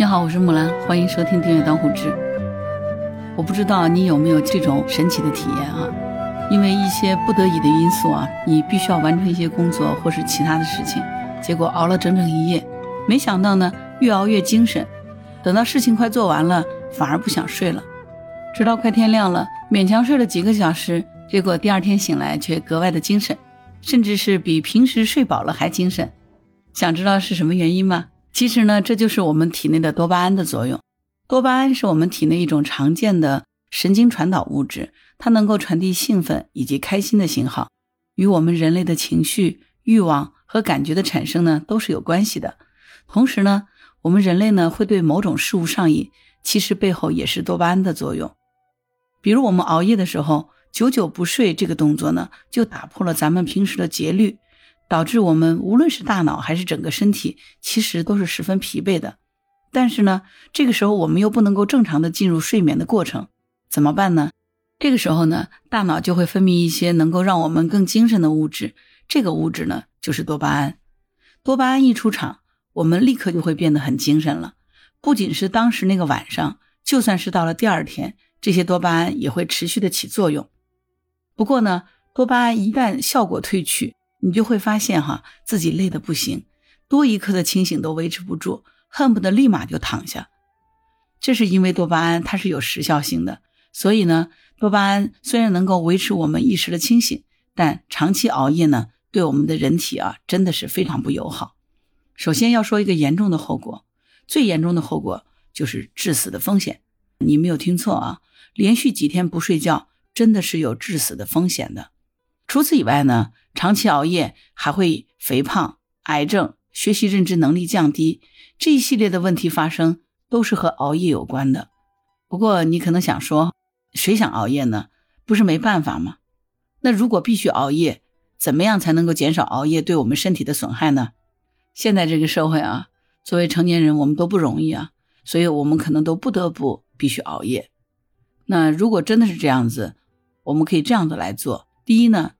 你好，我是木兰，欢迎收听订阅当户知。我不知道你有没有这种神奇的体验啊？因为一些不得已的因素啊，你必须要完成一些工作或是其他的事情，结果熬了整整一夜，没想到呢，越熬越精神，等到事情快做完了，反而不想睡了，直到快天亮了，勉强睡了几个小时，结果第二天醒来却格外的精神，甚至是比平时睡饱了还精神。想知道是什么原因吗？其实呢，这就是我们体内的多巴胺的作用。多巴胺是我们体内一种常见的神经传导物质，它能够传递兴奋以及开心的信号，与我们人类的情绪、欲望和感觉的产生呢都是有关系的。同时呢，我们人类呢会对某种事物上瘾，其实背后也是多巴胺的作用。比如我们熬夜的时候，久久不睡这个动作呢，就打破了咱们平时的节律。导致我们无论是大脑还是整个身体，其实都是十分疲惫的。但是呢，这个时候我们又不能够正常的进入睡眠的过程，怎么办呢？这个时候呢，大脑就会分泌一些能够让我们更精神的物质，这个物质呢就是多巴胺。多巴胺一出场，我们立刻就会变得很精神了。不仅是当时那个晚上，就算是到了第二天，这些多巴胺也会持续的起作用。不过呢，多巴胺一旦效果褪去，你就会发现哈，自己累得不行，多一刻的清醒都维持不住，恨不得立马就躺下。这是因为多巴胺它是有时效性的，所以呢，多巴胺虽然能够维持我们一时的清醒，但长期熬夜呢，对我们的人体啊，真的是非常不友好。首先要说一个严重的后果，最严重的后果就是致死的风险。你没有听错啊，连续几天不睡觉，真的是有致死的风险的。除此以外呢，长期熬夜还会肥胖、癌症、学习认知能力降低这一系列的问题发生，都是和熬夜有关的。不过你可能想说，谁想熬夜呢？不是没办法吗？那如果必须熬夜，怎么样才能够减少熬夜对我们身体的损害呢？现在这个社会啊，作为成年人，我们都不容易啊，所以我们可能都不得不必须熬夜。那如果真的是这样子，我们可以这样的来做：第一呢。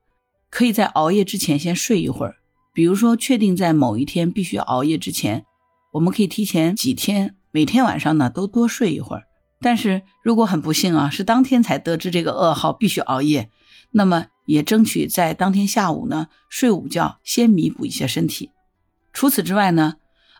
可以在熬夜之前先睡一会儿，比如说确定在某一天必须熬夜之前，我们可以提前几天，每天晚上呢都多睡一会儿。但是如果很不幸啊，是当天才得知这个噩耗必须熬夜，那么也争取在当天下午呢睡午觉，先弥补一下身体。除此之外呢，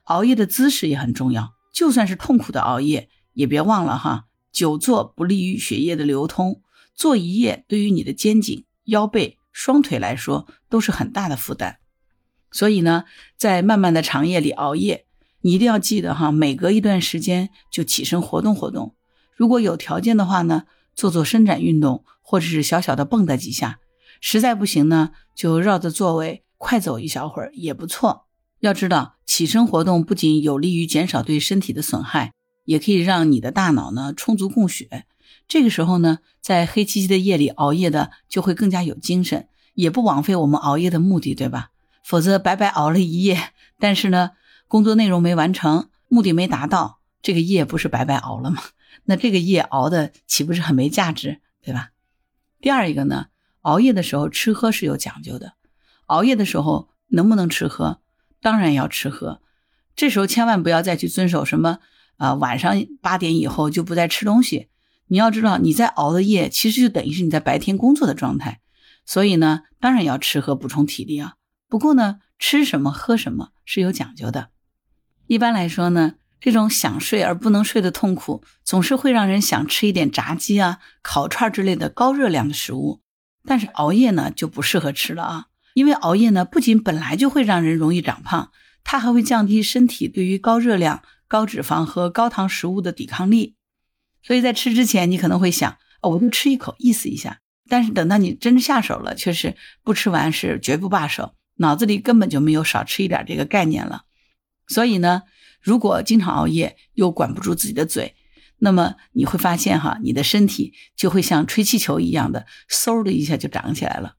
熬夜的姿势也很重要，就算是痛苦的熬夜，也别忘了哈，久坐不利于血液的流通，坐一夜对于你的肩颈、腰背。双腿来说都是很大的负担，所以呢，在漫漫的长夜里熬夜，你一定要记得哈，每隔一段时间就起身活动活动。如果有条件的话呢，做做伸展运动，或者是小小的蹦跶几下。实在不行呢，就绕着座位快走一小会儿也不错。要知道，起身活动不仅有利于减少对身体的损害，也可以让你的大脑呢充足供血。这个时候呢，在黑漆漆的夜里熬夜的就会更加有精神，也不枉费我们熬夜的目的，对吧？否则白白熬了一夜，但是呢，工作内容没完成，目的没达到，这个夜不是白白熬了吗？那这个夜熬的岂不是很没价值，对吧？第二一个呢，熬夜的时候吃喝是有讲究的，熬夜的时候能不能吃喝？当然要吃喝，这时候千万不要再去遵守什么啊，晚上八点以后就不再吃东西。你要知道，你在熬的夜，其实就等于是你在白天工作的状态，所以呢，当然要吃喝补充体力啊。不过呢，吃什么喝什么是有讲究的。一般来说呢，这种想睡而不能睡的痛苦，总是会让人想吃一点炸鸡啊、烤串之类的高热量的食物。但是熬夜呢，就不适合吃了啊，因为熬夜呢，不仅本来就会让人容易长胖，它还会降低身体对于高热量、高脂肪和高糖食物的抵抗力。所以在吃之前，你可能会想，哦，我就吃一口，意思一下。但是等到你真正下手了，却是不吃完是绝不罢手，脑子里根本就没有少吃一点这个概念了。所以呢，如果经常熬夜又管不住自己的嘴，那么你会发现哈，你的身体就会像吹气球一样的，嗖的一下就长起来了。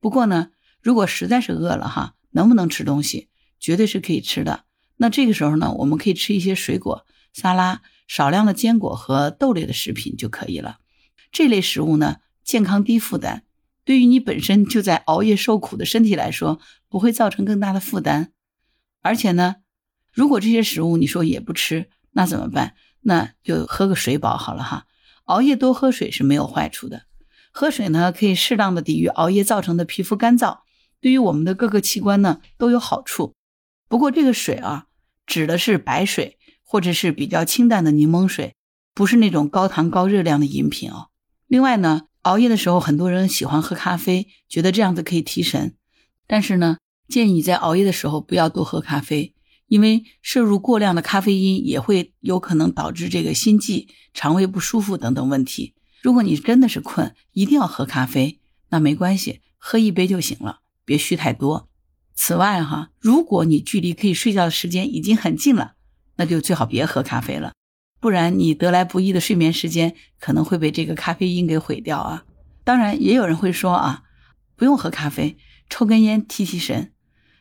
不过呢，如果实在是饿了哈，能不能吃东西？绝对是可以吃的。那这个时候呢，我们可以吃一些水果沙拉。少量的坚果和豆类的食品就可以了。这类食物呢，健康低负担，对于你本身就在熬夜受苦的身体来说，不会造成更大的负担。而且呢，如果这些食物你说也不吃，那怎么办？那就喝个水饱好了哈。熬夜多喝水是没有坏处的，喝水呢可以适当的抵御熬夜造成的皮肤干燥，对于我们的各个器官呢都有好处。不过这个水啊，指的是白水或者是比较清淡的柠檬水，不是那种高糖高热量的饮品哦。另外呢，熬夜的时候很多人喜欢喝咖啡，觉得这样子可以提神，但是呢，建议你在熬夜的时候不要多喝咖啡。因为摄入过量的咖啡因也会有可能导致这个心悸、肠胃不舒服等等问题。如果你真的是困，一定要喝咖啡，那没关系，喝一杯就行了，别续太多。此外哈，如果你距离可以睡觉的时间已经很近了，那就最好别喝咖啡了，不然你得来不易的睡眠时间可能会被这个咖啡因给毁掉啊。当然，也有人会说啊，不用喝咖啡，抽根烟提提神，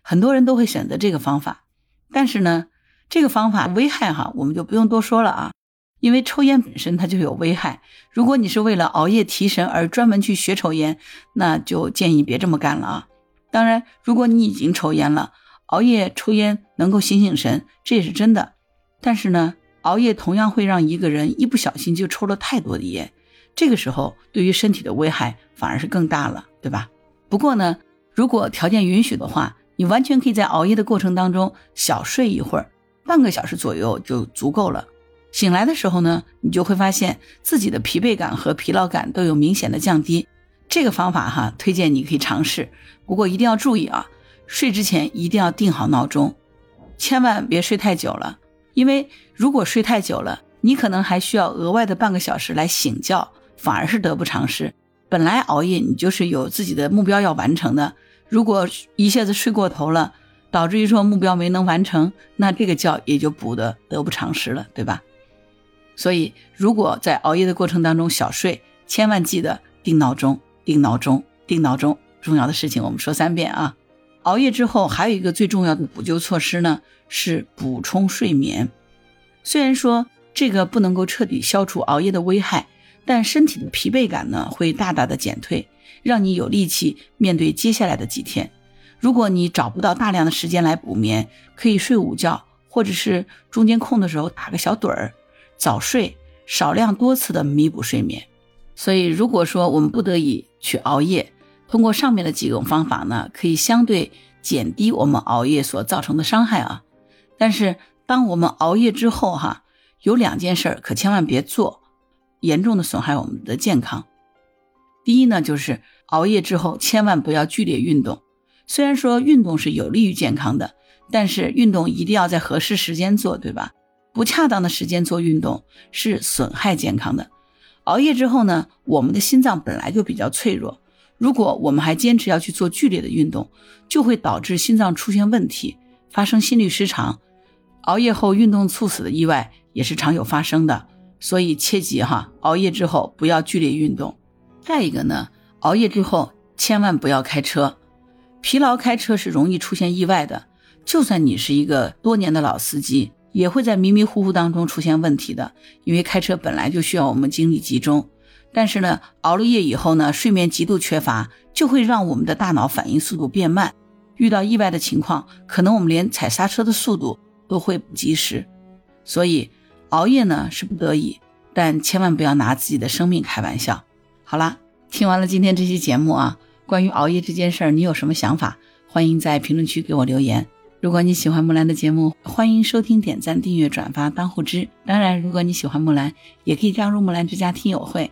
很多人都会选择这个方法。但是呢，这个方法危害哈，我们就不用多说了啊，因为抽烟本身它就有危害。如果你是为了熬夜提神而专门去学抽烟，那就建议别这么干了啊。当然，如果你已经抽烟了，熬夜抽烟能够醒醒神，这也是真的。但是呢，熬夜同样会让一个人一不小心就抽了太多的烟，这个时候对于身体的危害反而是更大了，对吧？不过呢，如果条件允许的话。你完全可以在熬夜的过程当中小睡一会儿，半个小时左右就足够了。醒来的时候呢，你就会发现自己的疲惫感和疲劳感都有明显的降低。这个方法哈，推荐你可以尝试。不过一定要注意啊，睡之前一定要定好闹钟，千万别睡太久了。因为如果睡太久了，你可能还需要额外的半个小时来醒觉，反而是得不偿失。本来熬夜你就是有自己的目标要完成的。如果一下子睡过头了，导致于说目标没能完成，那这个觉也就补的得不偿失了，对吧？所以，如果在熬夜的过程当中小睡，千万记得定闹钟、定闹钟、定闹钟。重要的事情我们说三遍啊！熬夜之后还有一个最重要的补救措施呢，是补充睡眠。虽然说这个不能够彻底消除熬夜的危害，但身体的疲惫感呢会大大的减退。让你有力气面对接下来的几天。如果你找不到大量的时间来补眠，可以睡午觉，或者是中间空的时候打个小盹儿，早睡，少量多次的弥补睡眠。所以，如果说我们不得已去熬夜，通过上面的几种方法呢，可以相对减低我们熬夜所造成的伤害啊。但是，当我们熬夜之后，哈，有两件事可千万别做，严重的损害我们的健康。第一呢，就是熬夜之后千万不要剧烈运动。虽然说运动是有利于健康的，但是运动一定要在合适时间做，对吧？不恰当的时间做运动是损害健康的。熬夜之后呢，我们的心脏本来就比较脆弱，如果我们还坚持要去做剧烈的运动，就会导致心脏出现问题，发生心律失常。熬夜后运动猝死的意外也是常有发生的，所以切记哈，熬夜之后不要剧烈运动。再一个呢，熬夜之后千万不要开车，疲劳开车是容易出现意外的。就算你是一个多年的老司机，也会在迷迷糊糊当中出现问题的。因为开车本来就需要我们精力集中，但是呢，熬了夜以后呢，睡眠极度缺乏，就会让我们的大脑反应速度变慢，遇到意外的情况，可能我们连踩刹车的速度都会不及时。所以熬夜呢是不得已，但千万不要拿自己的生命开玩笑。好了，听完了今天这期节目啊，关于熬夜这件事儿，你有什么想法？欢迎在评论区给我留言。如果你喜欢木兰的节目，欢迎收听、点赞、订阅、转发、当护知。当然，如果你喜欢木兰，也可以加入木兰之家听友会，